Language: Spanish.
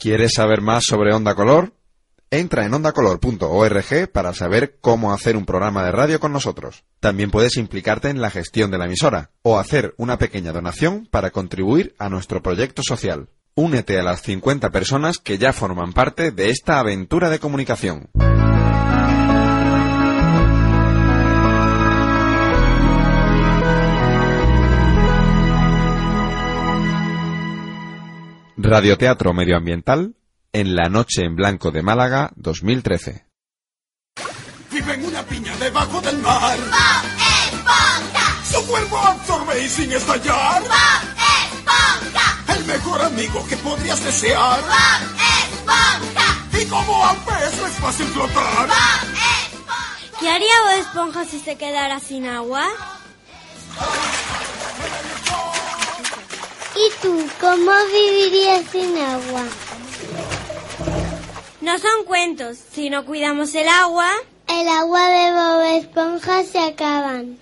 ¿Quieres saber más sobre Onda Color? Entra en ondacolor.org para saber cómo hacer un programa de radio con nosotros. También puedes implicarte en la gestión de la emisora o hacer una pequeña donación para contribuir a nuestro proyecto social. Únete a las 50 personas que ya forman parte de esta aventura de comunicación. Radioteatro Medioambiental en la Noche en Blanco de Málaga 2013. Vive en una piña debajo del mar. ¡Bob Esponja! Su cuerpo absorbe y sin estallar. ¡Bob Esponja! El mejor amigo que podrías desear. ¡Bob Esponja! Y como al pez es fácil flotar. ¡Bob Esponja! ¿Qué haría Bob Esponja si se quedara sin agua? ¿Y tú cómo vivirías sin agua? No son cuentos. Si no cuidamos el agua, El agua de Bob Esponja se acaban.